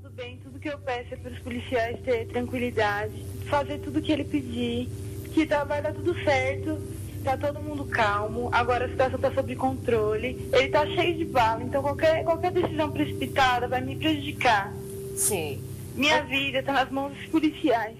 tudo bem. Tudo que eu peço é para os policiais ter tranquilidade, fazer tudo que ele pedir, que tá, vai dar tudo certo. Tá todo mundo calmo, agora a situação está sob controle. Ele tá cheio de bala, então qualquer, qualquer decisão precipitada vai me prejudicar. Sim. Minha vida está nas mãos dos policiais.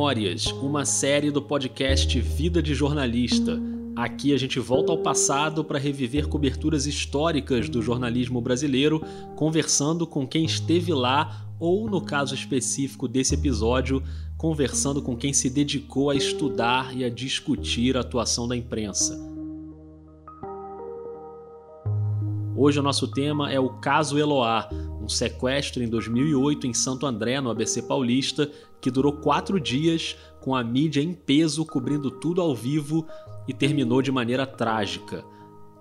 Memórias, uma série do podcast Vida de Jornalista. Aqui a gente volta ao passado para reviver coberturas históricas do jornalismo brasileiro, conversando com quem esteve lá ou, no caso específico desse episódio, conversando com quem se dedicou a estudar e a discutir a atuação da imprensa. Hoje o nosso tema é o caso Eloá, um sequestro em 2008 em Santo André, no ABC Paulista, que durou quatro dias, com a mídia em peso cobrindo tudo ao vivo e terminou de maneira trágica.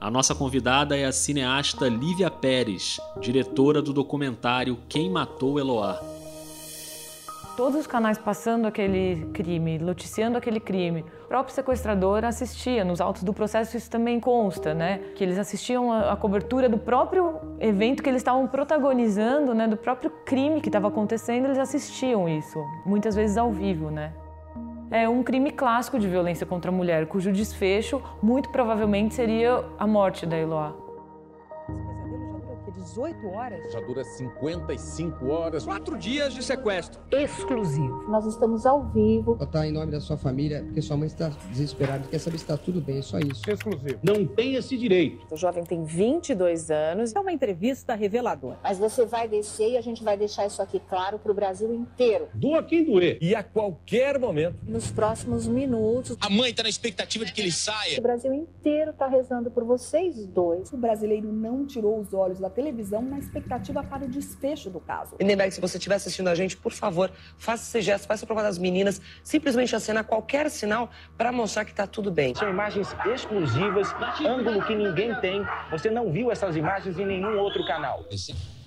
A nossa convidada é a cineasta Lívia Pérez, diretora do documentário Quem Matou Eloá todos os canais passando aquele crime, noticiando aquele crime. O próprio sequestrador assistia, nos autos do processo isso também consta, né? Que eles assistiam a, a cobertura do próprio evento que eles estavam protagonizando, né? Do próprio crime que estava acontecendo, eles assistiam isso, muitas vezes ao vivo, né? É um crime clássico de violência contra a mulher, cujo desfecho muito provavelmente seria a morte da Eloá. 18 horas. Já dura 55 horas. Quatro dias de sequestro. Exclusivo. Nós estamos ao vivo. Botar em nome da sua família, porque sua mãe está desesperada, quer saber se está tudo bem, é só isso. Exclusivo. Não tem esse direito. O jovem tem 22 anos. É uma entrevista reveladora. Mas você vai descer e a gente vai deixar isso aqui claro para o Brasil inteiro. Doa quem doer. E a qualquer momento. Nos próximos minutos. A mãe está na expectativa de que ele saia. O Brasil inteiro está rezando por vocês dois. O brasileiro não tirou os olhos da televisão televisão na expectativa para o desfecho do caso. Lindenberg, se você estiver assistindo a gente, por favor, faça esse gesto, faça a prova das meninas, simplesmente acenar qualquer sinal para mostrar que está tudo bem. São imagens exclusivas, ângulo que ninguém tem. Você não viu essas imagens em nenhum outro canal.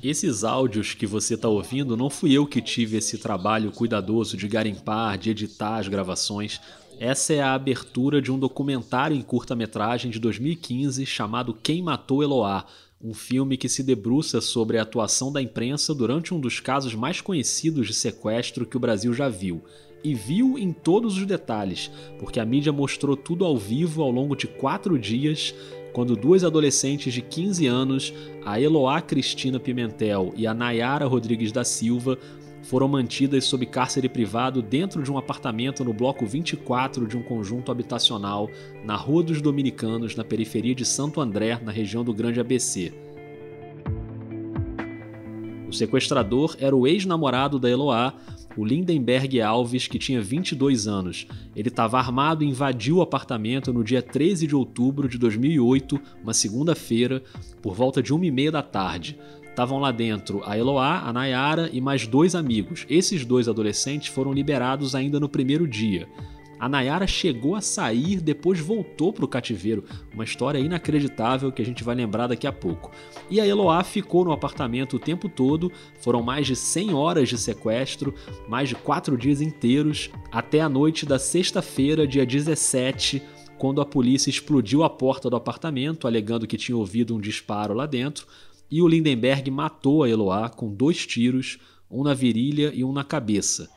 Esses áudios que você está ouvindo, não fui eu que tive esse trabalho cuidadoso de garimpar, de editar as gravações. Essa é a abertura de um documentário em curta-metragem de 2015 chamado Quem Matou Eloá, um filme que se debruça sobre a atuação da imprensa durante um dos casos mais conhecidos de sequestro que o Brasil já viu. E viu em todos os detalhes, porque a mídia mostrou tudo ao vivo ao longo de quatro dias, quando duas adolescentes de 15 anos, a Eloá Cristina Pimentel e a Nayara Rodrigues da Silva, foram mantidas sob cárcere privado dentro de um apartamento no bloco 24 de um conjunto habitacional na Rua dos Dominicanos, na periferia de Santo André, na região do Grande ABC. O sequestrador era o ex-namorado da Eloá, o Lindenberg Alves, que tinha 22 anos. Ele estava armado e invadiu o apartamento no dia 13 de outubro de 2008, uma segunda-feira, por volta de uma e meia da tarde. Estavam lá dentro a Eloá, a Nayara e mais dois amigos. Esses dois adolescentes foram liberados ainda no primeiro dia. A Nayara chegou a sair, depois voltou para o cativeiro. Uma história inacreditável que a gente vai lembrar daqui a pouco. E a Eloá ficou no apartamento o tempo todo. Foram mais de 100 horas de sequestro, mais de 4 dias inteiros, até a noite da sexta-feira, dia 17, quando a polícia explodiu a porta do apartamento, alegando que tinha ouvido um disparo lá dentro e o Lindenberg matou a Eloá com dois tiros, um na virilha e um na cabeça.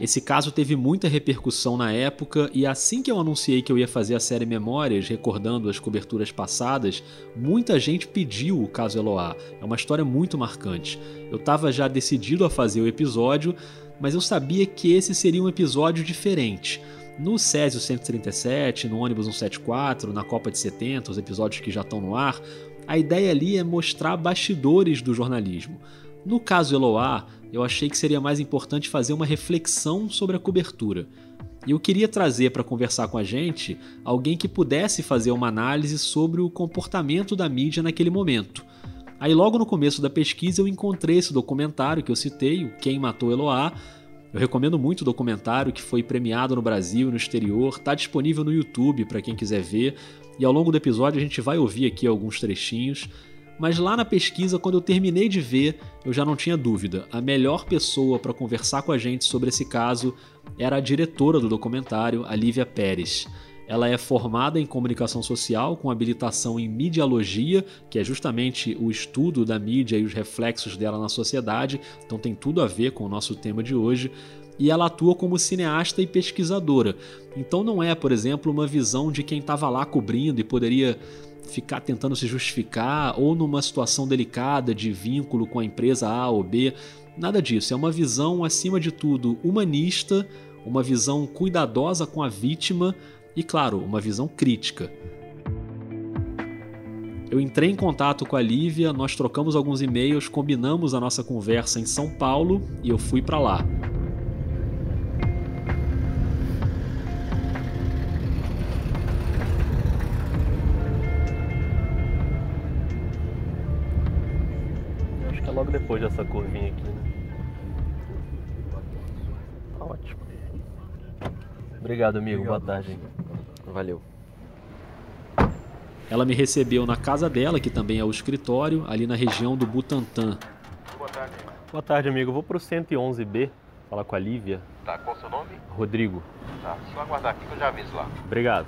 Esse caso teve muita repercussão na época e assim que eu anunciei que eu ia fazer a série Memórias, recordando as coberturas passadas, muita gente pediu o caso Eloá. É uma história muito marcante. Eu estava já decidido a fazer o episódio, mas eu sabia que esse seria um episódio diferente. No Césio 137, no ônibus 174, na Copa de 70, os episódios que já estão no ar, a ideia ali é mostrar bastidores do jornalismo. No caso Eloá, eu achei que seria mais importante fazer uma reflexão sobre a cobertura. E eu queria trazer para conversar com a gente alguém que pudesse fazer uma análise sobre o comportamento da mídia naquele momento. Aí, logo no começo da pesquisa, eu encontrei esse documentário que eu citei, o Quem Matou Eloá, Eu recomendo muito o documentário que foi premiado no Brasil e no exterior, está disponível no YouTube para quem quiser ver, e ao longo do episódio a gente vai ouvir aqui alguns trechinhos. Mas lá na pesquisa, quando eu terminei de ver, eu já não tinha dúvida. A melhor pessoa para conversar com a gente sobre esse caso era a diretora do documentário, a Lívia Pérez. Ela é formada em comunicação social com habilitação em mediologia, que é justamente o estudo da mídia e os reflexos dela na sociedade, então tem tudo a ver com o nosso tema de hoje. E ela atua como cineasta e pesquisadora. Então não é, por exemplo, uma visão de quem estava lá cobrindo e poderia ficar tentando se justificar ou numa situação delicada de vínculo com a empresa A ou B. Nada disso. É uma visão, acima de tudo, humanista, uma visão cuidadosa com a vítima e, claro, uma visão crítica. Eu entrei em contato com a Lívia, nós trocamos alguns e-mails, combinamos a nossa conversa em São Paulo e eu fui para lá. Logo depois dessa curvinha aqui, né? Tá ótimo. Obrigado, amigo. Boa tarde. Valeu. Ela me recebeu na casa dela, que também é o escritório, ali na região do Butantã. Boa tarde. Boa tarde, amigo. Vou pro 111B falar com a Lívia. Tá, qual o seu nome? Rodrigo. Tá, só aguardar aqui que eu já aviso lá. Obrigado.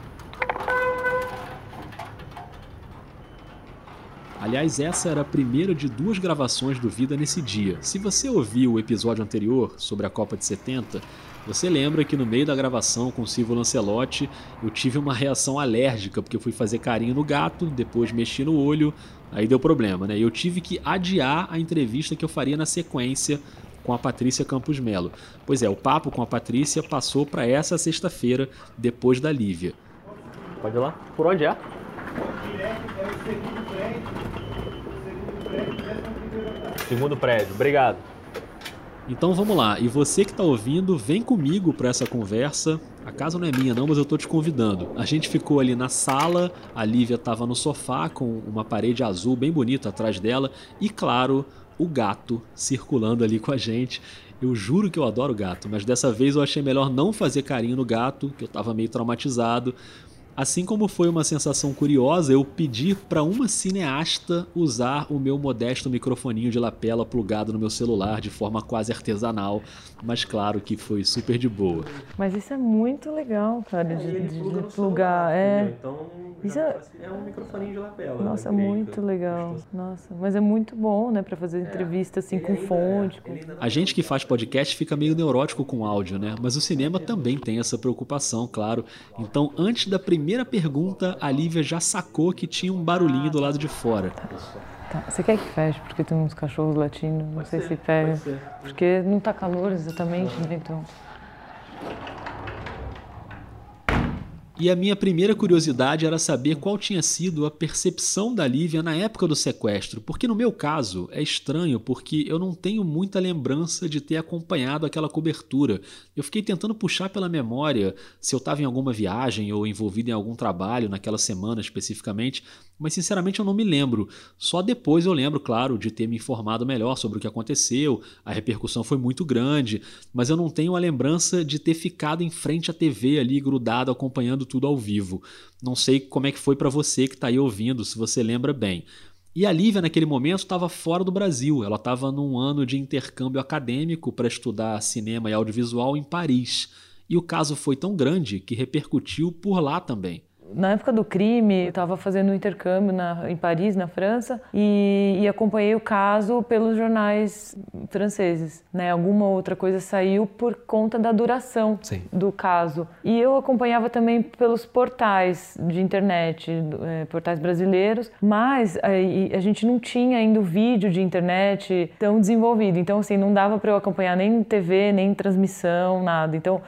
Aliás, essa era a primeira de duas gravações do Vida nesse dia. Se você ouviu o episódio anterior sobre a Copa de 70, você lembra que no meio da gravação com o Silvio Lancelotti eu tive uma reação alérgica porque eu fui fazer carinho no gato, depois mexi no olho, aí deu problema, né? Eu tive que adiar a entrevista que eu faria na sequência com a Patrícia Campos Melo. Pois é, o papo com a Patrícia passou para essa sexta-feira, depois da Lívia. Pode ir lá? Por onde é? Segundo prédio. Obrigado. Então vamos lá, e você que está ouvindo, vem comigo para essa conversa. A casa não é minha não, mas eu tô te convidando. A gente ficou ali na sala, a Lívia estava no sofá com uma parede azul bem bonita atrás dela e claro, o gato circulando ali com a gente. Eu juro que eu adoro gato, mas dessa vez eu achei melhor não fazer carinho no gato, que eu estava meio traumatizado. Assim como foi uma sensação curiosa eu pedir para uma cineasta usar o meu modesto microfoninho de lapela plugado no meu celular de forma quase artesanal, mas claro que foi super de boa. Mas isso é muito legal, cara, de, de, de plugar. É. Então, Isso é- é um microfoninho de lapela. Nossa, né? muito legal. Nossa, mas é muito bom, né, para fazer entrevista assim com fonte. com- A gente que faz podcast fica meio neurótico com áudio, né? Mas o cinema também tem essa preocupação, claro. Então, antes da primeira pergunta, a Lívia já sacou que tinha um barulhinho do lado de fora. Tá, Você quer que feche? Porque tem uns cachorros latindo, não sei se pega. Porque não tá calor exatamente, né? Então. E a minha primeira curiosidade era saber qual tinha sido a percepção da Lívia na época do sequestro, porque no meu caso é estranho porque eu não tenho muita lembrança de ter acompanhado aquela cobertura. Eu fiquei tentando puxar pela memória se eu estava em alguma viagem ou envolvido em algum trabalho naquela semana especificamente, mas sinceramente eu não me lembro. Só depois eu lembro, claro, de ter me informado melhor sobre o que aconteceu. A repercussão foi muito grande, mas eu não tenho a lembrança de ter ficado em frente à TV ali grudado acompanhando tudo ao vivo. Não sei como é que foi para você que está aí ouvindo, se você lembra bem. E a Lívia, naquele momento, estava fora do Brasil. Ela estava num ano de intercâmbio acadêmico para estudar cinema e audiovisual em Paris. E o caso foi tão grande que repercutiu por lá também. Na época do crime, eu estava fazendo um intercâmbio na, em Paris, na França, e, e acompanhei o caso pelos jornais franceses. Né? Alguma outra coisa saiu por conta da duração Sim. do caso. E eu acompanhava também pelos portais de internet, eh, portais brasileiros, mas aí, a gente não tinha ainda o vídeo de internet tão desenvolvido. Então, assim, não dava para eu acompanhar nem TV, nem transmissão, nada. Então,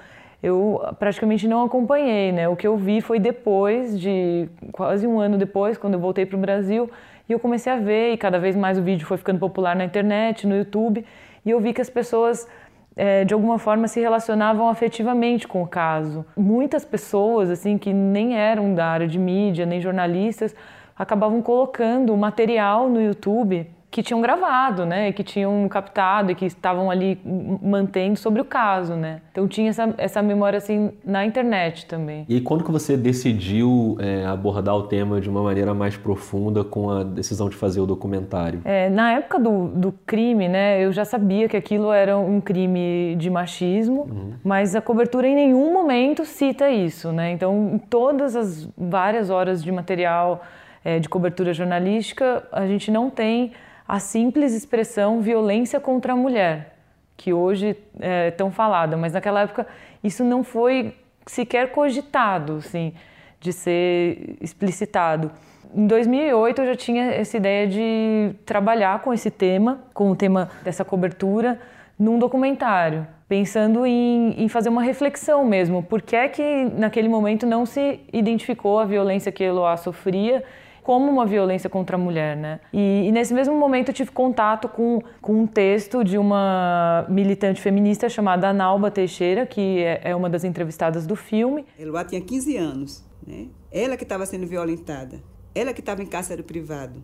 eu praticamente não acompanhei, né? O que eu vi foi depois de quase um ano depois, quando eu voltei para o Brasil, e eu comecei a ver e cada vez mais o vídeo foi ficando popular na internet, no YouTube, e eu vi que as pessoas é, de alguma forma se relacionavam afetivamente com o caso. Muitas pessoas assim que nem eram da área de mídia, nem jornalistas, acabavam colocando material no YouTube que tinham gravado, né, que tinham captado e que estavam ali mantendo sobre o caso, né. Então tinha essa, essa memória assim na internet também. E quando que você decidiu é, abordar o tema de uma maneira mais profunda com a decisão de fazer o documentário? É, na época do, do crime, né, eu já sabia que aquilo era um crime de machismo, uhum. mas a cobertura em nenhum momento cita isso, né. Então, em todas as várias horas de material é, de cobertura jornalística, a gente não tem a simples expressão violência contra a mulher, que hoje é tão falada, mas naquela época isso não foi sequer cogitado, assim, de ser explicitado. Em 2008 eu já tinha essa ideia de trabalhar com esse tema, com o tema dessa cobertura, num documentário, pensando em, em fazer uma reflexão mesmo. Por que é que naquele momento não se identificou a violência que Eloá sofria como uma violência contra a mulher, né? E, e, nesse mesmo momento eu tive contato com, com um texto de uma militante feminista chamada Analba Teixeira, que é, é uma das entrevistadas do filme. Eloá tinha 15 anos, né? Ela que estava sendo violentada, ela que estava em cárcere privado.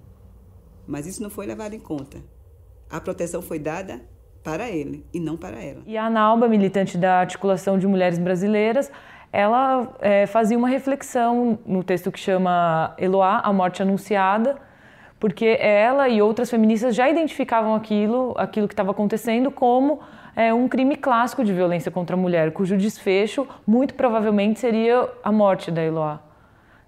Mas isso não foi levado em conta. A proteção foi dada para ele e não para ela. E a Analba, militante da Articulação de Mulheres Brasileiras, ela é, fazia uma reflexão no texto que chama Eloá, a morte anunciada, porque ela e outras feministas já identificavam aquilo, aquilo que estava acontecendo, como é, um crime clássico de violência contra a mulher, cujo desfecho muito provavelmente seria a morte da Eloá.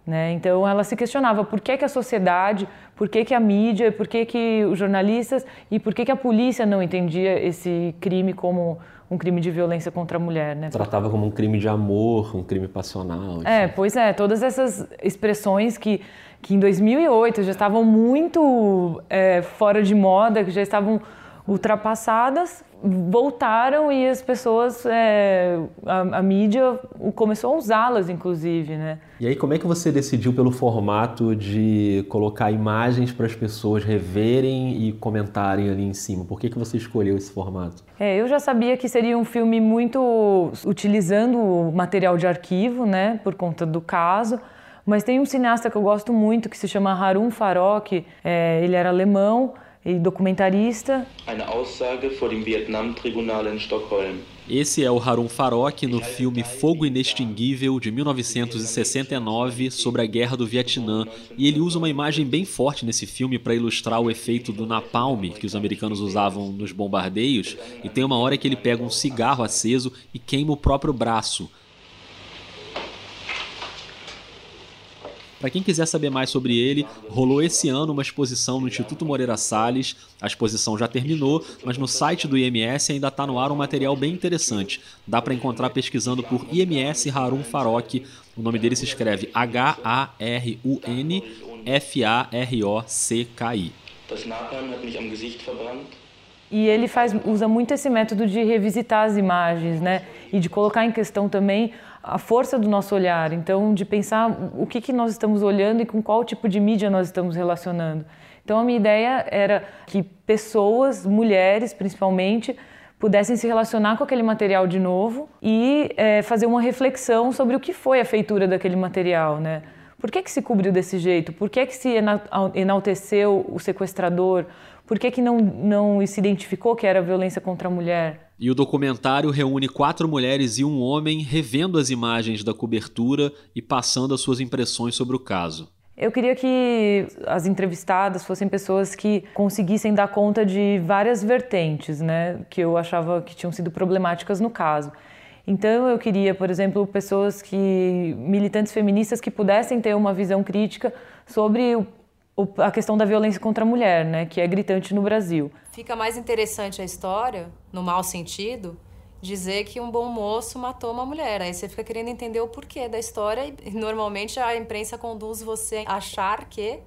Né? Então ela se questionava por que, que a sociedade, por que, que a mídia, por que, que os jornalistas e por que, que a polícia não entendia esse crime como um crime de violência contra a mulher, né? Tratava como um crime de amor, um crime passional. Enfim. É, pois é, todas essas expressões que, que em 2008 já estavam muito é, fora de moda, que já estavam ultrapassadas, voltaram e as pessoas, é, a, a, mídia começou a usá-las, inclusive, né? E aí, como é que você decidiu pelo formato de colocar imagens para as pessoas reverem e comentarem ali em cima? Por que, que você escolheu esse formato? É, eu já sabia que seria um filme muito utilizando material de arquivo, né, por conta do caso. Mas tem um cineasta que eu gosto muito que se chama Harun Farok, é, ele era alemão, e documentarista. Esse é o Harun Farok no filme Fogo Inextinguível de 1969 sobre a Guerra do Vietnã, e ele usa uma imagem bem forte nesse filme para ilustrar o efeito do napalm que os americanos usavam nos bombardeios, e tem uma hora que ele pega um cigarro aceso e queima o próprio braço. Para quem quiser saber mais sobre ele, rolou esse ano uma exposição no Instituto Moreira Salles. A exposição já terminou, mas no site do IMS ainda está no ar um material bem interessante. Dá para encontrar pesquisando por IMS Harun Farok. O nome dele se escreve H-A-R-U-N F-A-R-O-C-K-I. E ele faz, usa muito esse método de revisitar as imagens, né? E de colocar em questão também a força do nosso olhar. Então, de pensar o que, que nós estamos olhando e com qual tipo de mídia nós estamos relacionando. Então, a minha ideia era que pessoas, mulheres principalmente, pudessem se relacionar com aquele material de novo e é, fazer uma reflexão sobre o que foi a feitura daquele material, né? Por que, que se cobriu desse jeito? Por que, que se enalteceu o sequestrador? Por que, que não, não se identificou que era violência contra a mulher? E o documentário reúne quatro mulheres e um homem revendo as imagens da cobertura e passando as suas impressões sobre o caso. Eu queria que as entrevistadas fossem pessoas que conseguissem dar conta de várias vertentes, né, que eu achava que tinham sido problemáticas no caso. Então eu queria, por exemplo, pessoas que militantes feministas que pudessem ter uma visão crítica sobre o, a questão da violência contra a mulher, né, que é gritante no Brasil. Fica mais interessante a história, no mau sentido, dizer que um bom moço matou uma mulher. Aí você fica querendo entender o porquê da história e normalmente a imprensa conduz você a achar que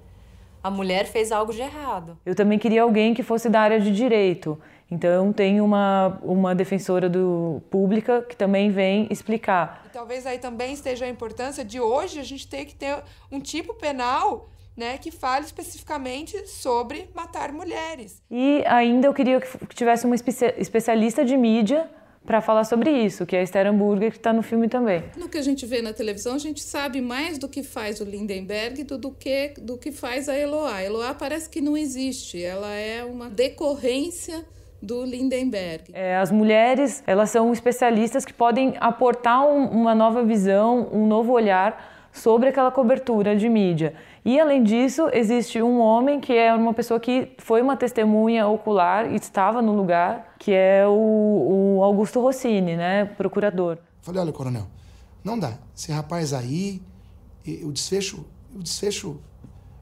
a mulher fez algo de errado. Eu também queria alguém que fosse da área de direito. Então tem uma, uma defensora do pública que também vem explicar. E talvez aí também esteja a importância de hoje a gente ter que ter um tipo penal né, que fale especificamente sobre matar mulheres. E ainda eu queria que tivesse uma especialista de mídia para falar sobre isso, que é a Esther Hamburger, que está no filme também. No que a gente vê na televisão, a gente sabe mais do que faz o Lindenberg do, do que do que faz a Eloá. A Eloá parece que não existe, ela é uma decorrência do Lindenberg. É, as mulheres, elas são especialistas que podem aportar um, uma nova visão, um novo olhar sobre aquela cobertura de mídia. E além disso, existe um homem que é uma pessoa que foi uma testemunha ocular e estava no lugar, que é o, o Augusto Rossini, né, procurador. Falei, olha, coronel, não dá. Esse rapaz aí, o desfecho, o desfecho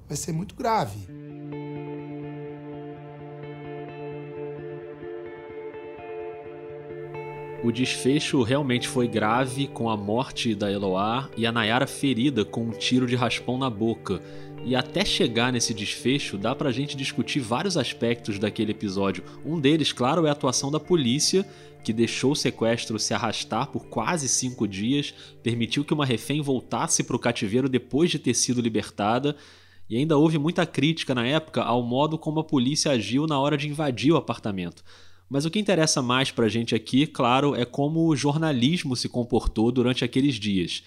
vai ser muito grave. O desfecho realmente foi grave, com a morte da Eloá e a Nayara ferida com um tiro de raspão na boca. E até chegar nesse desfecho, dá pra gente discutir vários aspectos daquele episódio. Um deles, claro, é a atuação da polícia, que deixou o sequestro se arrastar por quase cinco dias, permitiu que uma refém voltasse para o cativeiro depois de ter sido libertada. E ainda houve muita crítica na época ao modo como a polícia agiu na hora de invadir o apartamento. Mas o que interessa mais para a gente aqui, claro, é como o jornalismo se comportou durante aqueles dias.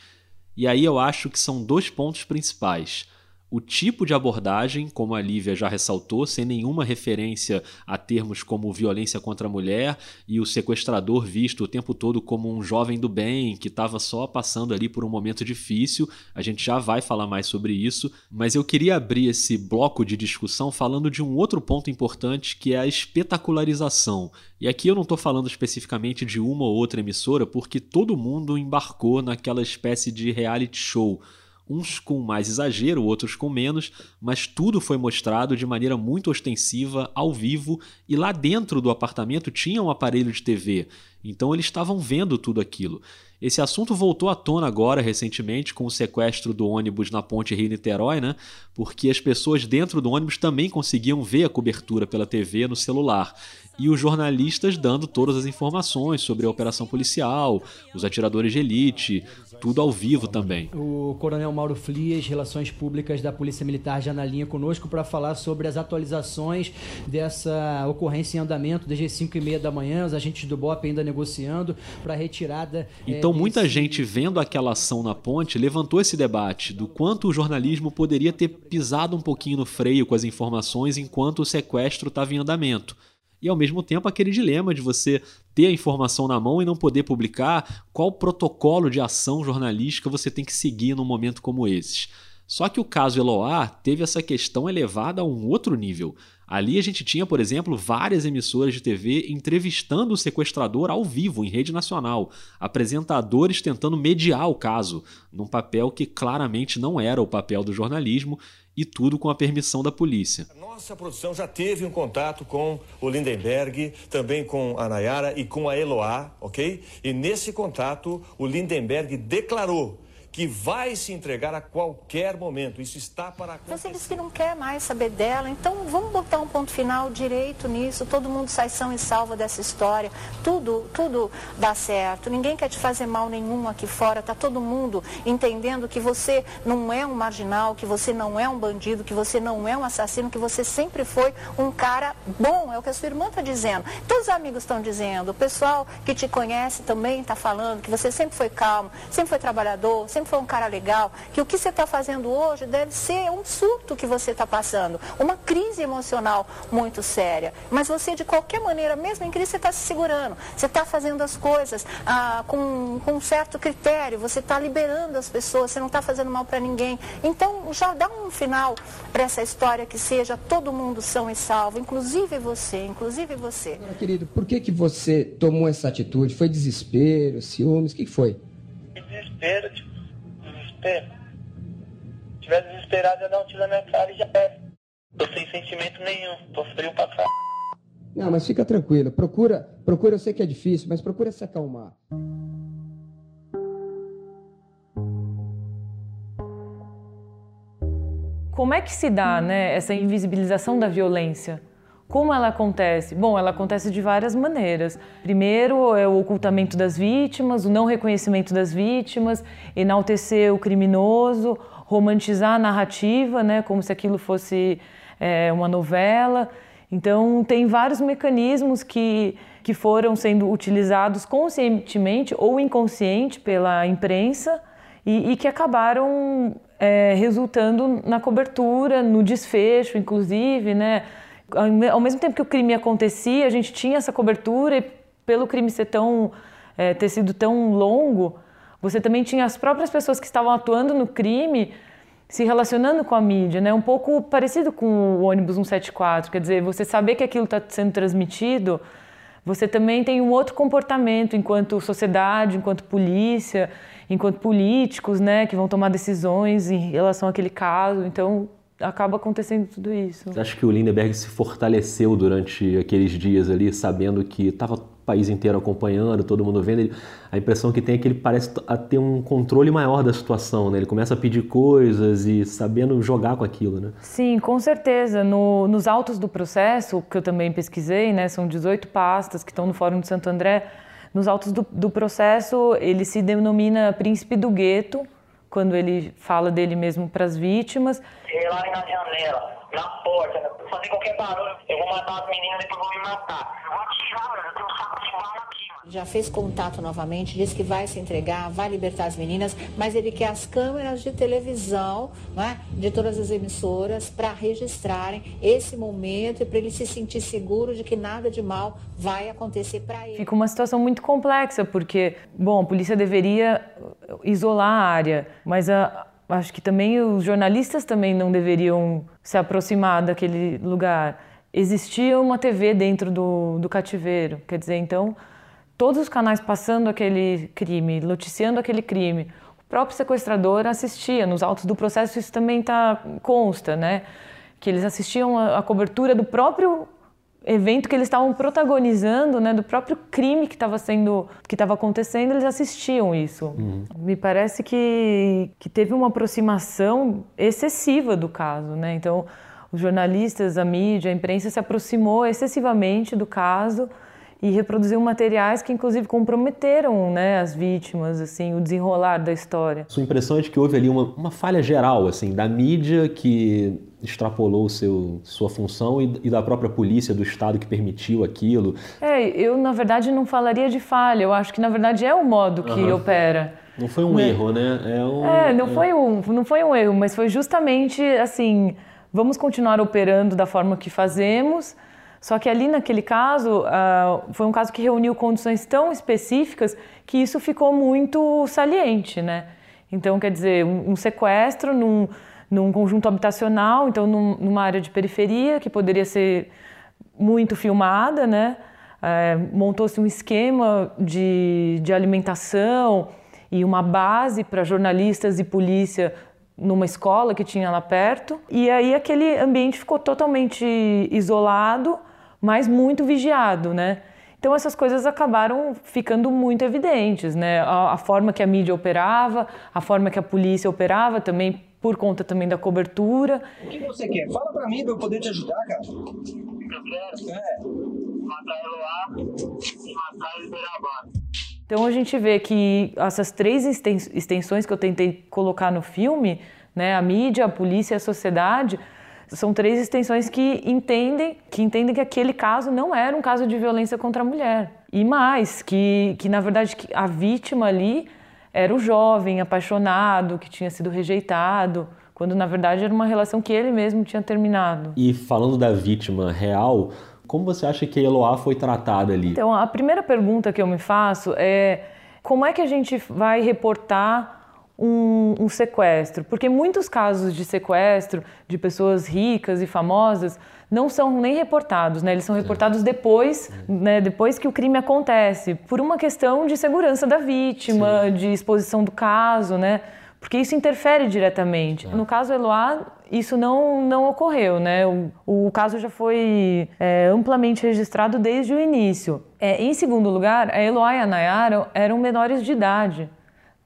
E aí eu acho que são dois pontos principais o tipo de abordagem, como a Lívia já ressaltou, sem nenhuma referência a termos como violência contra a mulher e o sequestrador visto o tempo todo como um jovem do bem que estava só passando ali por um momento difícil. A gente já vai falar mais sobre isso, mas eu queria abrir esse bloco de discussão falando de um outro ponto importante que é a espetacularização. E aqui eu não estou falando especificamente de uma ou outra emissora, porque todo mundo embarcou naquela espécie de reality show uns com mais exagero, outros com menos, mas tudo foi mostrado de maneira muito ostensiva, ao vivo, e lá dentro do apartamento tinha um aparelho de TV, então eles estavam vendo tudo aquilo. Esse assunto voltou à tona agora, recentemente, com o sequestro do ônibus na ponte Rio-Niterói, né? Porque as pessoas dentro do ônibus também conseguiam ver a cobertura pela TV no celular. E os jornalistas dando todas as informações sobre a operação policial, os atiradores de elite, tudo ao vivo também. O Coronel Mauro Frias, Relações Públicas da Polícia Militar, já na linha conosco para falar sobre as atualizações dessa ocorrência em andamento desde as 5 e meia da manhã, os agentes do BOP ainda negociando para retirada. É, então, muita gente vendo aquela ação na ponte levantou esse debate do quanto o jornalismo poderia ter pisado um pouquinho no freio com as informações enquanto o sequestro estava em andamento e ao mesmo tempo aquele dilema de você ter a informação na mão e não poder publicar, qual protocolo de ação jornalística você tem que seguir num momento como esse. Só que o caso Eloá teve essa questão elevada a um outro nível. Ali a gente tinha, por exemplo, várias emissoras de TV entrevistando o sequestrador ao vivo em rede nacional, apresentadores tentando mediar o caso, num papel que claramente não era o papel do jornalismo e tudo com a permissão da polícia. Nossa produção já teve um contato com o Lindenberg, também com a Nayara e com a Eloá, ok? E nesse contato, o Lindenberg declarou que vai se entregar a qualquer momento. Isso está para acontecer. Você disse que não quer mais saber dela, então vamos botar um ponto final direito nisso. Todo mundo sai são e salva dessa história. Tudo, tudo dá certo. Ninguém quer te fazer mal nenhum aqui fora. Tá todo mundo entendendo que você não é um marginal, que você não é um bandido, que você não é um assassino, que você sempre foi um cara bom. É o que a sua irmã está dizendo. Todos os amigos estão dizendo. O pessoal que te conhece também está falando que você sempre foi calmo, sempre foi trabalhador, sempre foi um cara legal, que o que você está fazendo hoje deve ser um surto que você está passando, uma crise emocional muito séria. Mas você, de qualquer maneira, mesmo em crise, você está se segurando, você está fazendo as coisas ah, com, com um certo critério, você está liberando as pessoas, você não está fazendo mal para ninguém. Então, já dá um final para essa história que seja todo mundo são e salvo, inclusive você, inclusive você. Agora, querido, por que, que você tomou essa atitude? Foi desespero, ciúmes? O que, que foi? Desespero, tipo, desespero. Se tiver desesperado, eu dar um tiro na minha cara e já é. Tô sem sentimento nenhum, tô frio pra cá. Não, mas fica tranquilo. Procura, procura, eu sei que é difícil, mas procura se acalmar. Como é que se dá, né, essa invisibilização da violência? Como ela acontece? Bom, ela acontece de várias maneiras. Primeiro é o ocultamento das vítimas, o não reconhecimento das vítimas, enaltecer o criminoso, romantizar a narrativa, né, como se aquilo fosse é, uma novela. Então, tem vários mecanismos que, que foram sendo utilizados conscientemente ou inconsciente pela imprensa e, e que acabaram é, resultando na cobertura, no desfecho, inclusive, né? Ao mesmo tempo que o crime acontecia, a gente tinha essa cobertura e pelo crime ser tão é, ter sido tão longo, você também tinha as próprias pessoas que estavam atuando no crime se relacionando com a mídia, né? Um pouco parecido com o ônibus 174, quer dizer, você saber que aquilo está sendo transmitido, você também tem um outro comportamento enquanto sociedade, enquanto polícia, enquanto políticos, né, que vão tomar decisões em relação àquele caso. Então, acaba acontecendo tudo isso. Acha que o Lindenberg se fortaleceu durante aqueles dias ali, sabendo que estava o país inteiro acompanhando, todo mundo vendo? Ele, a impressão que tem é que ele parece ter um controle maior da situação, né? Ele começa a pedir coisas e sabendo jogar com aquilo, né? Sim, com certeza. No, nos autos do processo, que eu também pesquisei, né? São 18 pastas que estão no Fórum de Santo André. Nos autos do, do processo, ele se denomina príncipe do gueto, quando ele fala dele mesmo para as vítimas. Sei lá na janela, na porta, fazer qualquer barulho, eu vou matar as meninas e depois vou me matar. Eu vou atirar, mano, eu tenho um saco de bala aqui. Já fez contato novamente, disse que vai se entregar, vai libertar as meninas, mas ele quer as câmeras de televisão, né, de todas as emissoras, para registrarem esse momento e para ele se sentir seguro de que nada de mal vai acontecer para ele. Fica uma situação muito complexa, porque, bom, a polícia deveria isolar a área, mas a, acho que também os jornalistas também não deveriam se aproximar daquele lugar. Existia uma TV dentro do, do cativeiro, quer dizer, então todos os canais passando aquele crime, noticiando aquele crime, o próprio sequestrador assistia. Nos autos do processo isso também tá, consta, né? Que eles assistiam a, a cobertura do próprio evento que eles estavam protagonizando, né, do próprio crime que estava sendo, que estava acontecendo, eles assistiam isso. Uhum. Me parece que que teve uma aproximação excessiva do caso, né? Então, os jornalistas, a mídia, a imprensa se aproximou excessivamente do caso e reproduziu materiais que inclusive comprometeram né, as vítimas, assim, o desenrolar da história. Sua impressão é de que houve ali uma, uma falha geral, assim, da mídia que extrapolou seu, sua função e, e, da própria polícia do estado que permitiu aquilo? É, eu na verdade não falaria de falha. Eu acho que na verdade é o modo que uhum. opera. Não foi um né? erro, né? É, um, é não é... foi um, não foi um erro, mas foi justamente assim, vamos continuar operando da forma que fazemos só que ali naquele caso, uh, foi um caso que reuniu condições tão específicas que isso ficou muito saliente, né? Então, quer dizer, um, um sequestro num, num, conjunto habitacional, então num, numa área de periferia que poderia ser muito filmada, né? Uh, Montou-se um esquema de, de alimentação e uma base para jornalistas e polícia numa escola que tinha lá perto. E aí aquele ambiente ficou totalmente isolado mas muito vigiado, né? Então essas coisas acabaram ficando muito evidentes, né? A, a, forma que a mídia operava, a forma que a polícia operava também por conta também da cobertura. O que você quer? Fala para mim para eu poder te ajudar, cara. É. matar Eloá e matar Iberabá. Então a gente vê que essas três extensões que eu tentei colocar no filme, né, a mídia, a polícia e a sociedade, são três extensões que entendem que entendem que aquele caso não era um caso de violência contra a mulher. E mais, que, que na verdade a vítima ali era o jovem apaixonado que tinha sido rejeitado, quando na verdade era uma relação que ele mesmo tinha terminado. E falando da vítima real, como você acha que a Eloá foi tratada ali? Então, a primeira pergunta que eu me faço é como é que a gente vai reportar um, um, sequestro, porque muitos casos de sequestro de pessoas ricas e famosas não são nem reportados, né? Eles são reportados depois, né? Depois que o crime acontece, por uma questão de segurança da vítima, Sim. de exposição do caso, né? Porque isso interfere diretamente. É. No caso Eloá, isso não, não ocorreu, né? O, o caso já foi é, amplamente registrado desde o início. É, em segundo lugar, a Eloá e a Nayara eram menores de idade.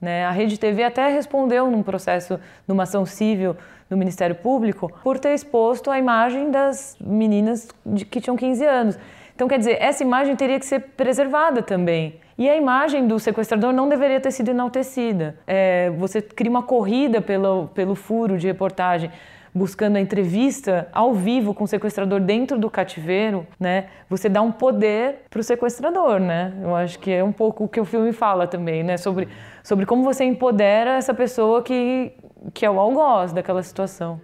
Né? A Rede TV até respondeu num processo, numa ação civil no Ministério Público, por ter exposto a imagem das meninas de, que tinham 15 anos. Então, quer dizer, essa imagem teria que ser preservada também. E a imagem do sequestrador não deveria ter sido enaltecida. É, você cria uma corrida pelo, pelo furo de reportagem. Buscando a entrevista ao vivo com o sequestrador dentro do cativeiro, né? Você dá um poder para o sequestrador, né? Eu acho que é um pouco o que o filme fala também, né? Sobre, sobre como você empodera essa pessoa que, que é o algoz daquela situação.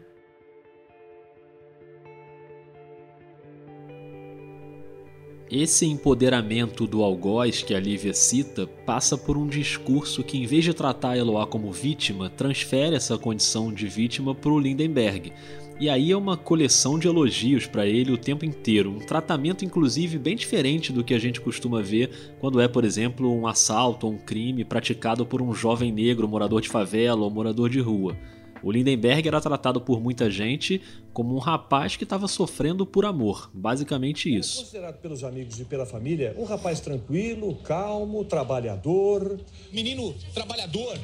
Esse empoderamento do algoz que a Lívia cita passa por um discurso que, em vez de tratar Eloá como vítima, transfere essa condição de vítima para o Lindenberg. E aí é uma coleção de elogios para ele o tempo inteiro, um tratamento inclusive bem diferente do que a gente costuma ver quando é, por exemplo, um assalto ou um crime praticado por um jovem negro morador de favela ou morador de rua. O Lindenberg era tratado por muita gente como um rapaz que estava sofrendo por amor, basicamente isso. Considerado pelos amigos e pela família um rapaz tranquilo, calmo, trabalhador. Menino trabalhador,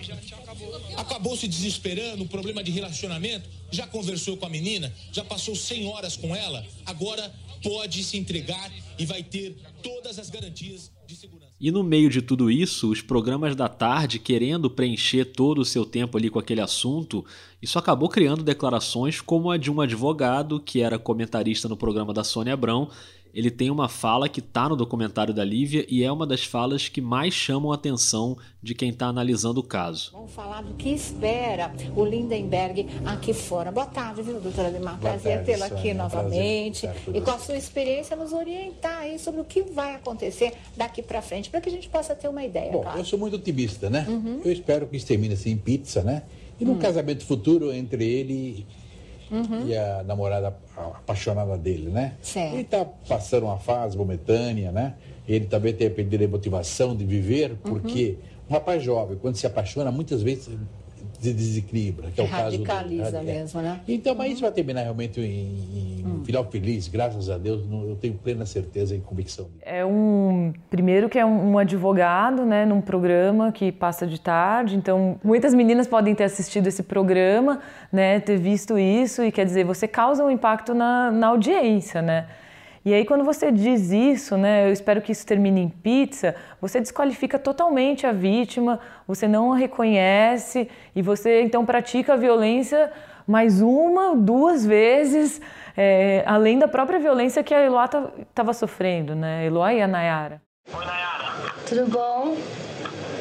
acabou se desesperando, problema de relacionamento, já conversou com a menina, já passou 100 horas com ela, agora pode se entregar e vai ter todas as garantias de segurança. E no meio de tudo isso, os programas da tarde querendo preencher todo o seu tempo ali com aquele assunto, isso acabou criando declarações como a de um advogado que era comentarista no programa da Sônia Abrão. Ele tem uma fala que está no documentário da Lívia e é uma das falas que mais chamam a atenção de quem está analisando o caso. Vamos falar do que espera o Lindenberg aqui fora. Boa tarde, viu, doutora Limar? Prazer tê-la aqui novamente. e com a sua experiência, nos orientar aí sobre o que vai acontecer daqui para frente, para que a gente possa ter uma ideia. Bom, claro. eu sou muito otimista, né? Uhum. Eu espero que isso termine assim em pizza, né? E num Hum. casamento futuro entre ele Uhum. e a namorada apaixonada dele, né? Certo. Ele tá passando uma fase momentânea, né? Ele também tem perdido a motivação de viver, Uhum. porque um rapaz jovem, quando se apaixona, muitas vezes se desequilibra, que é o caso do- Radicaliza é. mesmo, né? Então, mas isso vai terminar realmente em, em Hum. um final feliz, graças a Deus, eu tenho plena certeza e convicção. É um primeiro que é um, um advogado, né, num programa que passa de tarde. Então, muitas meninas podem ter assistido esse programa, né, ter visto isso e quer dizer, você causa um impacto na, na audiência, né? E aí quando você diz isso, né, eu espero que isso termine em pizza, você desqualifica totalmente a vítima, você não a reconhece e você então pratica a violência mais uma, duas vezes, é, além da própria violência que a Eloá estava sofrendo, né? Eloá e a Nayara. Tudo bom?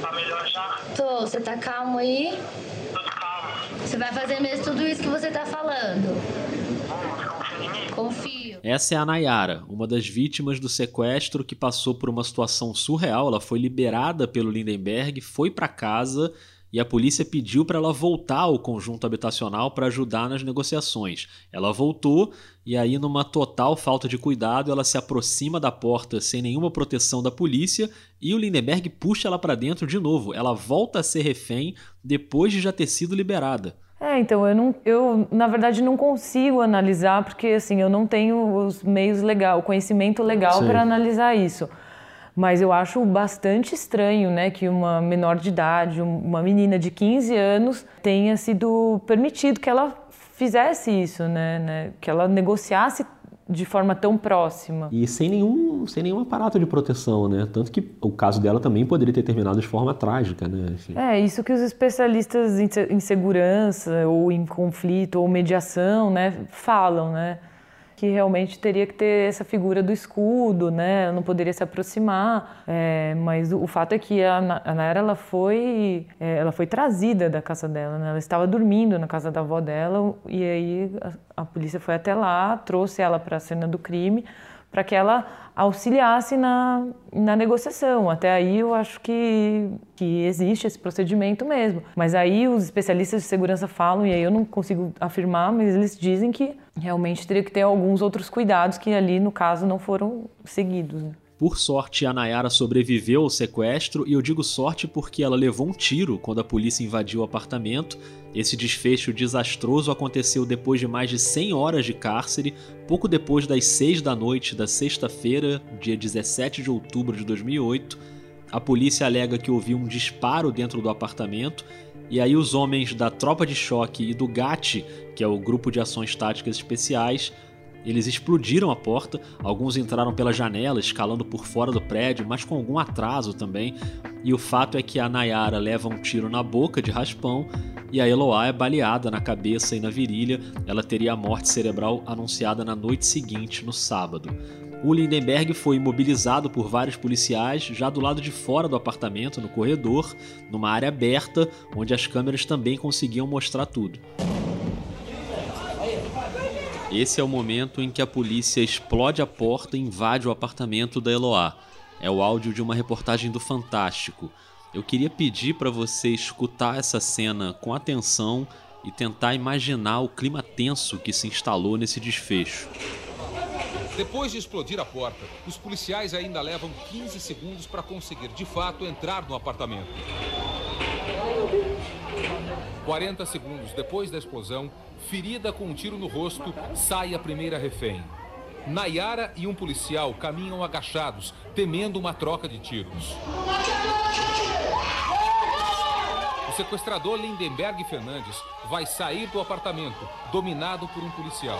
Tá melhor já? Tô. Você tá calmo aí? Tudo calmo. Você vai fazer mesmo tudo isso que você tá falando? Confio. Essa é a Nayara, uma das vítimas do sequestro que passou por uma situação surreal. Ela foi liberada pelo Lindenberg, foi para casa e a polícia pediu para ela voltar ao conjunto habitacional para ajudar nas negociações. Ela voltou e aí numa total falta de cuidado, ela se aproxima da porta sem nenhuma proteção da polícia e o Lindenberg puxa ela para dentro de novo. Ela volta a ser refém depois de já ter sido liberada. É, então eu não, eu na verdade não consigo analisar porque assim eu não tenho os meios legal, o conhecimento legal para analisar isso. Mas eu acho bastante estranho, né, que uma menor de idade, um- uma menina de 15 anos tenha sido permitido que ela fizesse isso, né, né, que ela negociasse de forma tão próxima. E sem nenhum, sem nenhum aparato de proteção, né? Tanto que o caso dela também poderia ter terminado de forma trágica, né? É, isso que os especialistas em segurança ou em conflito ou mediação, né, falam, né? Que realmente teria que ter essa figura do escudo, né? Ela não poderia se aproximar. É, mas o, o fato é que a, a Nayara, ela foi, é, ela foi trazida da casa dela, né? Ela estava dormindo na casa da avó dela e aí a, a polícia foi até lá, trouxe ela para a cena do crime para que ela auxiliasse na, na negociação. Até aí eu acho que, que existe esse procedimento mesmo. Mas aí os especialistas de segurança falam, e aí eu não consigo afirmar, mas eles dizem que realmente teria que ter alguns outros cuidados que ali, no caso, não foram seguidos. né? Por sorte, a Nayara sobreviveu ao sequestro, e eu digo sorte porque ela levou um tiro quando a polícia invadiu o apartamento. Esse desfecho desastroso aconteceu depois de mais de 100 horas de cárcere, pouco depois das 6 da noite da sexta-feira, dia 17 de outubro de 2008. A polícia alega que ouviu um disparo dentro do apartamento, e aí os homens da Tropa de Choque e do GAT, que é o Grupo de Ações Táticas Especiais, eles explodiram a porta, alguns entraram pela janela, escalando por fora do prédio, mas com algum atraso também. E o fato é que a Nayara leva um tiro na boca de raspão e a Eloá é baleada na cabeça e na virilha. Ela teria a morte cerebral anunciada na noite seguinte, no sábado. O Lindenberg foi imobilizado por vários policiais já do lado de fora do apartamento, no corredor, numa área aberta, onde as câmeras também conseguiam mostrar tudo. Esse é o momento em que a polícia explode a porta e invade o apartamento da Eloá. É o áudio de uma reportagem do Fantástico. Eu queria pedir para você escutar essa cena com atenção e tentar imaginar o clima tenso que se instalou nesse desfecho. Depois de explodir a porta, os policiais ainda levam 15 segundos para conseguir, de fato, entrar no apartamento. 40 segundos depois da explosão, ferida com um tiro no rosto, sai a primeira refém. Nayara e um policial caminham agachados, temendo uma troca de tiros. O sequestrador Lindenberg Fernandes vai sair do apartamento, dominado por um policial.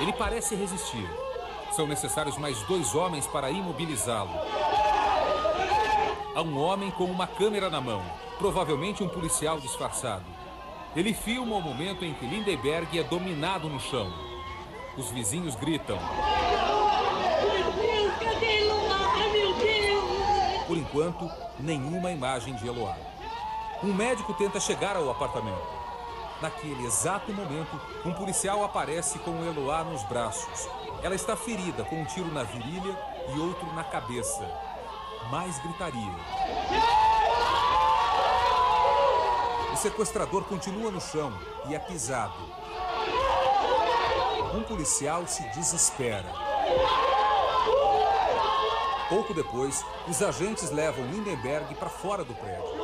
Ele parece resistir. São necessários mais dois homens para imobilizá-lo. Há um homem com uma câmera na mão, provavelmente um policial disfarçado. Ele filma o momento em que Lindenberg é dominado no chão. Os vizinhos gritam. Por enquanto, nenhuma imagem de Eloá. Um médico tenta chegar ao apartamento. Naquele exato momento, um policial aparece com Eloá nos braços. Ela está ferida com um tiro na virilha e outro na cabeça. Mais gritaria. O sequestrador continua no chão e é pisado. Um policial se desespera. Pouco depois, os agentes levam Lindenberg para fora do prédio.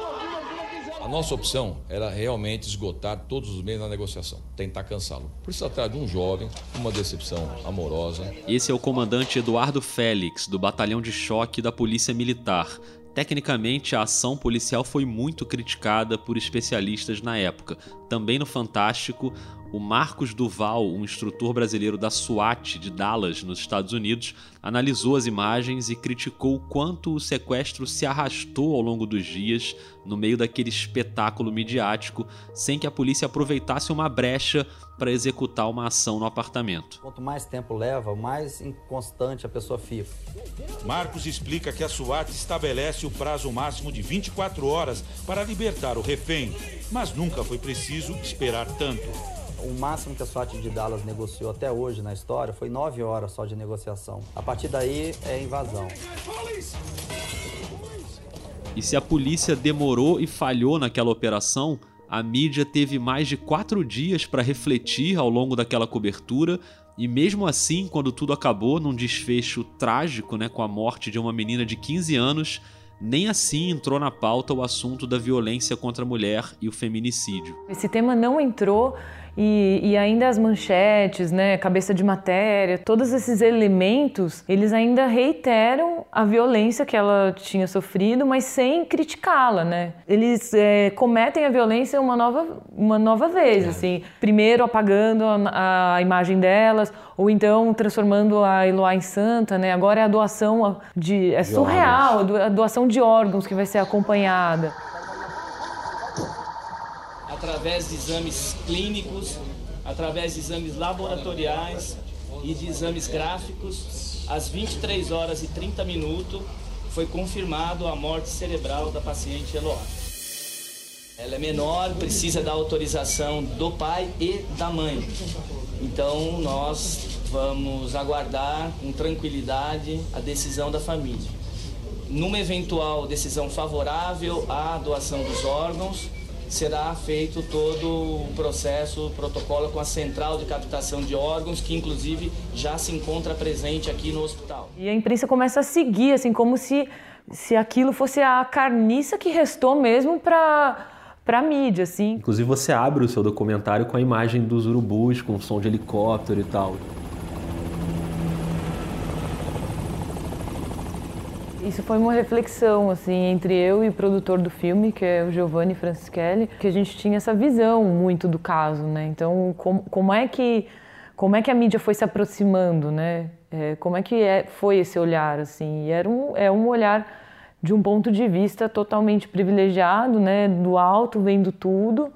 A nossa opção era realmente esgotar todos os meios na negociação, tentar cansá-lo. Por isso, tratar de um jovem, uma decepção amorosa. Esse é o comandante Eduardo Félix, do Batalhão de Choque da Polícia Militar. Tecnicamente, a ação policial foi muito criticada por especialistas na época. Também no Fantástico, o Marcos Duval, um instrutor brasileiro da SWAT de Dallas, nos Estados Unidos, analisou as imagens e criticou o quanto o sequestro se arrastou ao longo dos dias no meio daquele espetáculo midiático, sem que a polícia aproveitasse uma brecha para executar uma ação no apartamento. Quanto mais tempo leva, mais inconstante a pessoa fica. Marcos explica que a SWAT estabelece o prazo máximo de 24 horas para libertar o refém, mas nunca foi preciso esperar tanto. O máximo que a SWAT de Dallas negociou até hoje na história foi nove horas só de negociação. A partir daí é invasão. E se a polícia demorou e falhou naquela operação, a mídia teve mais de quatro dias para refletir ao longo daquela cobertura. E mesmo assim, quando tudo acabou num desfecho trágico, né, com a morte de uma menina de 15 anos, nem assim entrou na pauta o assunto da violência contra a mulher e o feminicídio. Esse tema não entrou e, e, ainda as manchetes, né, cabeça de matéria, todos esses elementos, eles ainda reiteram a violência que ela tinha sofrido, mas sem criticá-la, né? Eles é, cometem a violência uma nova, uma nova vez, é. assim, primeiro apagando a, a, imagem delas, ou então transformando a Eloá em santa, né? Agora é a doação de, é surreal, a doação de órgãos que vai ser acompanhada através de exames clínicos, através de exames laboratoriais e de exames gráficos, às 23 horas e 30 minutos, foi confirmado a morte cerebral da paciente Eloá. Ela é menor, precisa da autorização do pai e da mãe. Então nós vamos aguardar com tranquilidade a decisão da família. Numa eventual decisão favorável à doação dos órgãos, será feito todo o processo, o protocolo com a central de captação de órgãos, que inclusive já se encontra presente aqui no hospital. E a imprensa começa a seguir, assim, como se, se aquilo fosse a carniça que restou mesmo para para mídia, assim. Inclusive você abre o seu documentário com a imagem dos urubus, com som de helicóptero e tal. Isso foi uma reflexão assim entre eu e o produtor do filme, que é o Giovanni Francischelli, que a gente tinha essa visão muito do caso, né? Então, como, como é que como é que a mídia foi se aproximando, né? É, como é que é, foi esse olhar assim? E era um é um olhar de um ponto de vista totalmente privilegiado, né, do alto vendo tudo.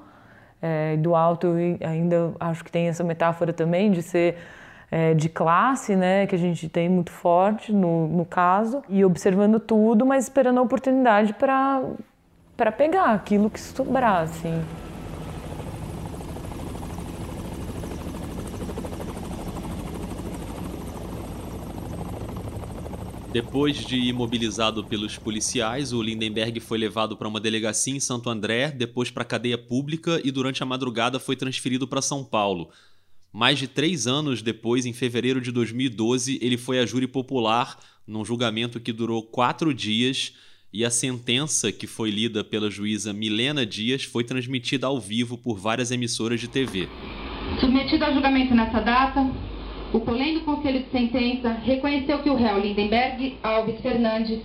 É, do alto ainda acho que tem essa metáfora também de ser é, de classe, né, que a gente tem muito forte no, no caso, e observando tudo, mas esperando a oportunidade para pegar aquilo que sobrar, assim. Depois de imobilizado pelos policiais, o Lindenberg foi levado para uma delegacia em Santo André, depois para a cadeia pública e durante a madrugada foi transferido para São Paulo. Mais de três anos depois, em fevereiro de 2012, ele foi a júri popular num julgamento que durou quatro dias e a sentença, que foi lida pela juíza Milena Dias, foi transmitida ao vivo por várias emissoras de TV. Submetido a julgamento nessa data, o colendo Conselho de Sentença reconheceu que o réu Lindenberg Alves Fernandes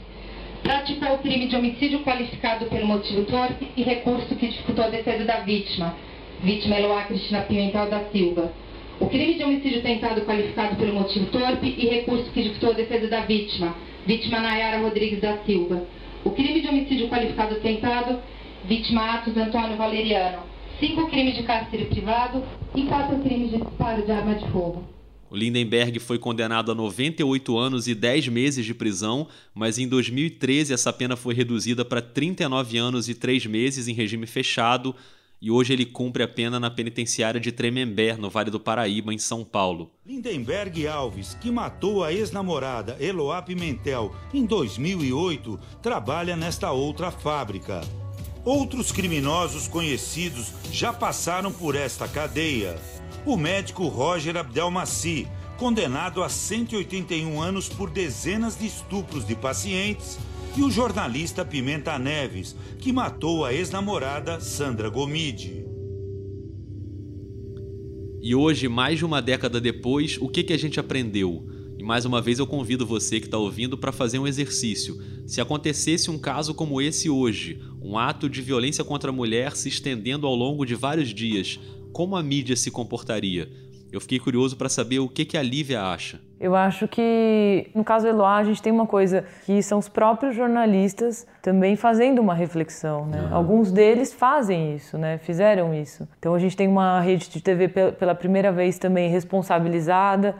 praticou o crime de homicídio qualificado pelo motivo torpe e recurso que dificultou a defesa da vítima, vítima Eloá Cristina Pimentel da Silva. O crime de homicídio tentado qualificado pelo motivo torpe e recurso que dificultou a defesa da vítima, vítima Nayara Rodrigues da Silva. O crime de homicídio qualificado tentado, vítima Atos Antônio Valeriano. Cinco crimes de cárcere privado e quatro crimes de disparo de arma de fogo. O Lindenberg foi condenado a 98 anos e 10 meses de prisão, mas em 2013 essa pena foi reduzida para 39 anos e 3 meses em regime fechado, e hoje ele cumpre a pena na penitenciária de Tremembé, no Vale do Paraíba, em São Paulo. Lindenberg Alves, que matou a ex-namorada Eloá Pimentel em 2008, trabalha nesta outra fábrica. Outros criminosos conhecidos já passaram por esta cadeia o médico Roger Abdelmaci, condenado a 181 anos por dezenas de estupros de pacientes, e o jornalista Pimenta Neves, que matou a ex-namorada Sandra Gomide. E hoje, mais de uma década depois, o que, que a gente aprendeu? E mais uma vez eu convido você que está ouvindo para fazer um exercício. Se acontecesse um caso como esse hoje, um ato de violência contra a mulher se estendendo ao longo de vários dias, como a mídia se comportaria? Eu fiquei curioso para saber o que, que a Lívia acha. Eu acho que, no caso do Eloá, a gente tem uma coisa que são os próprios jornalistas também fazendo uma reflexão. Né? Uhum. Alguns deles fazem isso, né? fizeram isso. Então a gente tem uma rede de TV pela primeira vez também responsabilizada,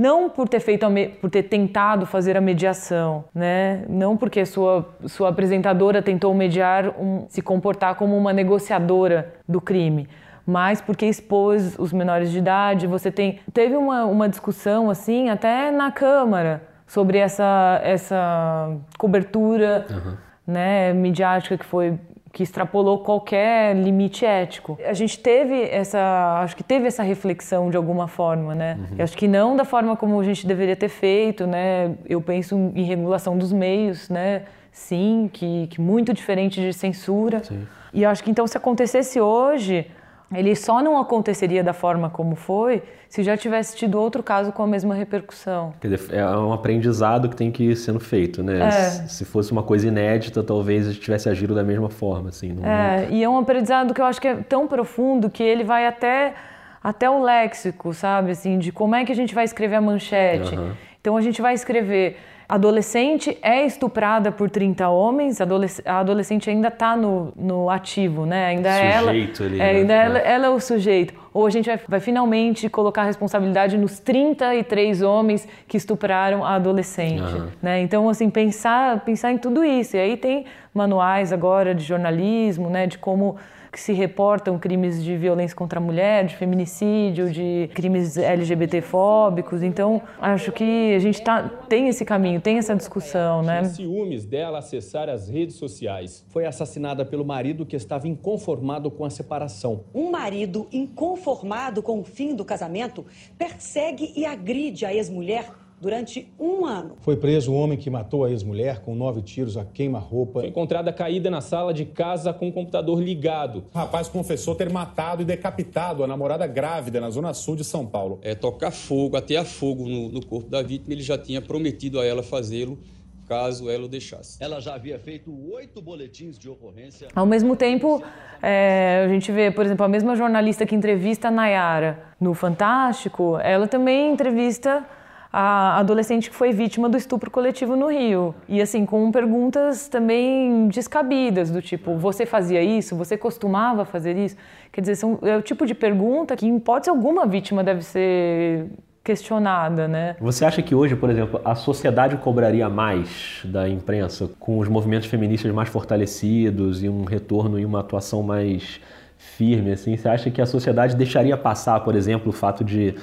não por ter feito por ter tentado fazer a mediação, né? Não porque sua sua apresentadora tentou mediar um, se comportar como uma negociadora do crime, mas porque expôs os menores de idade. Você tem teve uma, uma discussão assim até na Câmara sobre essa essa cobertura uhum. né, midiática que foi que extrapolou qualquer limite ético. A gente teve essa, acho que teve essa reflexão de alguma forma, né? Uhum. Acho que não da forma como a gente deveria ter feito, né? Eu penso em regulação dos meios, né? Sim, que, que muito diferente de censura. Sim. E acho que então se acontecesse hoje, ele só não aconteceria da forma como foi se já tivesse tido outro caso com a mesma repercussão. É um aprendizado que tem que ir sendo feito, né? É. Se fosse uma coisa inédita, talvez a gente tivesse agido da mesma forma, assim. Não... É, e é um aprendizado que eu acho que é tão profundo que ele vai até até o léxico, sabe, assim, de como é que a gente vai escrever a manchete. Uhum. Então a gente vai escrever adolescente é estuprada por 30 homens, a adolescente ainda está no, no ativo, né? Ainda sujeito ela, ali, é, né? ainda ela, ela, é o sujeito. Ou a gente vai, vai, finalmente colocar a responsabilidade nos 33 homens que estupraram a adolescente, uhum. né? Então, assim, pensar, pensar em tudo isso. E aí tem manuais agora de jornalismo, né? De como que se reportam crimes de violência contra a mulher, de feminicídio, de crimes LGBTfóbicos. Então, acho que a gente tá, tem esse caminho, tem essa discussão, né? ciúmes dela acessar as redes sociais. Foi assassinada pelo marido que estava inconformado com a separação. Um marido inconformado com o fim do casamento persegue e agride a ex-mulher durante um ano. Foi preso o homem que matou a ex-mulher com nove tiros a queima-roupa. Foi encontrada caída na sala de casa com o computador ligado. O rapaz confessou ter matado e decapitado a namorada grávida na zona sul de São Paulo. É tocar fogo, até a fogo no, no corpo da vítima, ele já tinha prometido a ela fazê-lo caso ela o deixasse. Ela já havia feito oito boletins de ocorrência. Ao mesmo tempo, é, a gente vê, por exemplo, a mesma jornalista que entrevista a Nayara no Fantástico, ela também entrevista a adolescente que foi vítima do estupro coletivo no Rio. E assim, com perguntas também descabidas, do tipo, você fazia isso? Você costumava fazer isso? Quer dizer, são, é o tipo de pergunta que, em hipótese alguma, vítima deve ser questionada, né? Você acha que hoje, por exemplo, a sociedade cobraria mais da imprensa com os movimentos feministas mais fortalecidos e um retorno e uma atuação mais firme, assim? Você acha que a sociedade deixaria passar, por exemplo, o fato de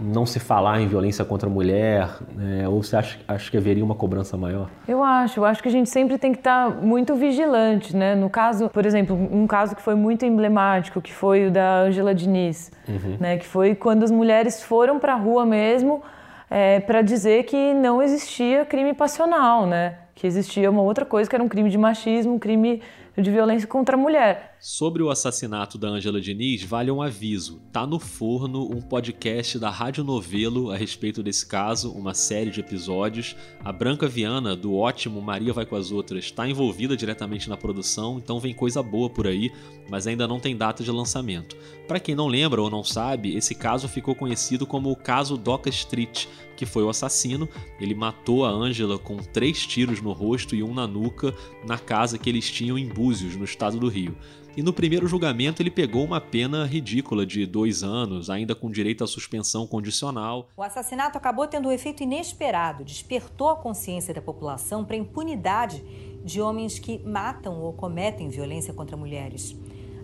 não se falar em violência contra a mulher? Né? Ou você acha, acha que haveria uma cobrança maior? Eu acho. Eu acho que a gente sempre tem que estar muito vigilante, né? No caso, por exemplo, um caso que foi muito emblemático, que foi o da Angela Diniz, uhum. né? Que foi quando as mulheres foram para a rua mesmo é, para dizer que não existia crime passional, né? Que existia uma outra coisa que era um crime de machismo, um crime de violência contra a mulher. Sobre o assassinato da Ângela Diniz, vale um aviso. Tá no forno um podcast da Rádio Novelo a respeito desse caso, uma série de episódios. A Branca Viana, do ótimo Maria Vai com as Outras, está envolvida diretamente na produção, então vem coisa boa por aí, mas ainda não tem data de lançamento. Para quem não lembra ou não sabe, esse caso ficou conhecido como o caso Doca Street, que foi o assassino. Ele matou a Ângela com três tiros no rosto e um na nuca na casa que eles tinham em Búzios, no estado do Rio. E no primeiro julgamento ele pegou uma pena ridícula de dois anos, ainda com direito à suspensão condicional. O assassinato acabou tendo um efeito inesperado, despertou a consciência da população para a impunidade de homens que matam ou cometem violência contra mulheres.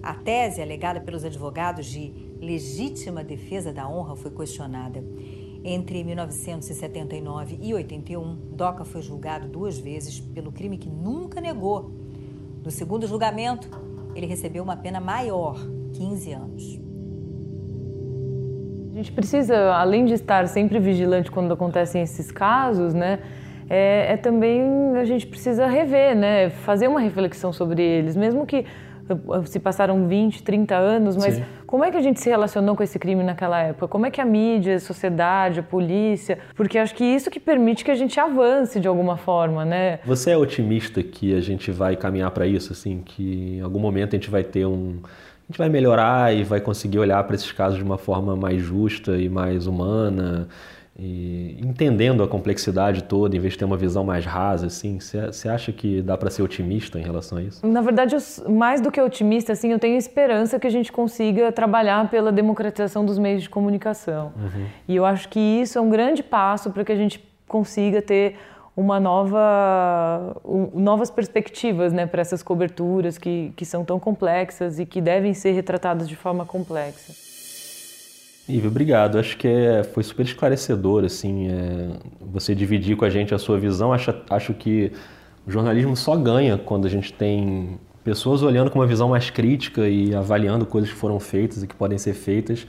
A tese alegada pelos advogados de legítima defesa da honra foi questionada. Entre 1979 e 81, Doca foi julgado duas vezes pelo crime que nunca negou. No segundo julgamento, ele recebeu uma pena maior, 15 anos. A gente precisa, além de estar sempre vigilante quando acontecem esses casos, né, é, é também a gente precisa rever, né, fazer uma reflexão sobre eles, mesmo que se passaram 20, 30 anos, mas Sim. Como é que a gente se relacionou com esse crime naquela época? Como é que a mídia, a sociedade, a polícia? Porque acho que isso que permite que a gente avance de alguma forma, né? Você é otimista que a gente vai caminhar para isso, assim, que em algum momento a gente vai ter um a gente vai melhorar e vai conseguir olhar para esses casos de uma forma mais justa e mais humana e entendendo a complexidade toda, em vez de ter uma visão mais rasa, assim, você acha que dá para ser otimista em relação a isso? Na verdade, mais do que otimista, assim, eu tenho esperança que a gente consiga trabalhar pela democratização dos meios de comunicação. Uhum. E eu acho que isso é um grande passo para que a gente consiga ter uma nova, um, novas perspectivas né, para essas coberturas que, que são tão complexas e que devem ser retratadas de forma complexa. Ivo, obrigado. Acho que é, foi super esclarecedor, assim, é, você dividir com a gente a sua visão. Acho, acho que o jornalismo só ganha quando a gente tem pessoas olhando com uma visão mais crítica e avaliando coisas que foram feitas e que podem ser feitas.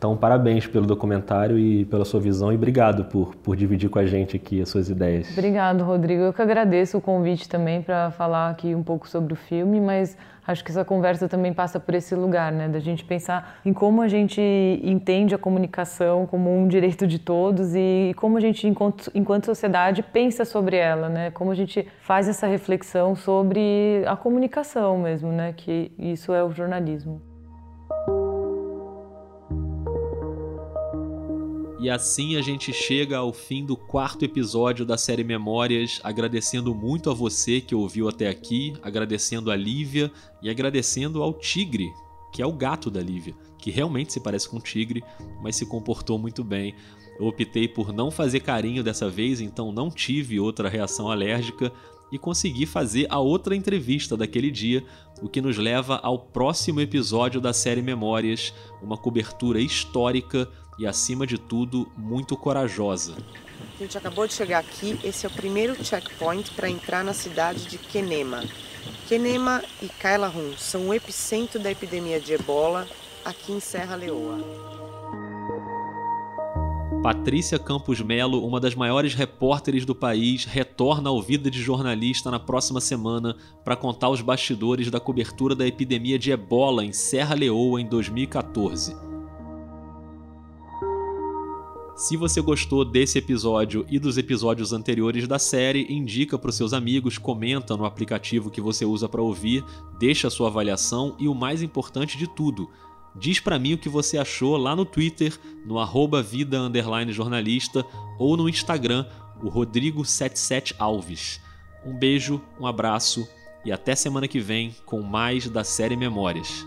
Então, parabéns pelo documentário e pela sua visão e obrigado por, por dividir com a gente aqui as suas ideias. Obrigado, Rodrigo. Eu que agradeço o convite também para falar aqui um pouco sobre o filme, mas acho que essa conversa também passa por esse lugar, né, da gente pensar em como a gente entende a comunicação como um direito de todos e como a gente, enquanto, enquanto sociedade, pensa sobre ela, né, como a gente faz essa reflexão sobre a comunicação mesmo, né, que isso é o jornalismo. E assim a gente chega ao fim do quarto episódio da série Memórias, agradecendo muito a você que ouviu até aqui, agradecendo a Lívia e agradecendo ao Tigre, que é o gato da Lívia, que realmente se parece com um tigre, mas se comportou muito bem. Eu optei por não fazer carinho dessa vez, então não tive outra reação alérgica e consegui fazer a outra entrevista daquele dia, o que nos leva ao próximo episódio da série Memórias, uma cobertura histórica e, acima de tudo, muito corajosa. A gente acabou de chegar aqui, esse é o primeiro checkpoint para entrar na cidade de Kenema. Kenema e Kailahun são o epicentro da epidemia de ebola aqui em Serra Leoa. Patrícia Campos Melo, uma das maiores repórteres do país, retorna ao Vida de Jornalista na próxima semana para contar os bastidores da cobertura da epidemia de ebola em Serra Leoa em 2014. Se você gostou desse episódio e dos episódios anteriores da série, indica para os seus amigos, comenta no aplicativo que você usa para ouvir, deixa a sua avaliação e o mais importante de tudo, Diz para mim o que você achou lá no Twitter, no arroba vida jornalista ou no Instagram, o Rodrigo77Alves. Um beijo, um abraço e até semana que vem com mais da série Memórias.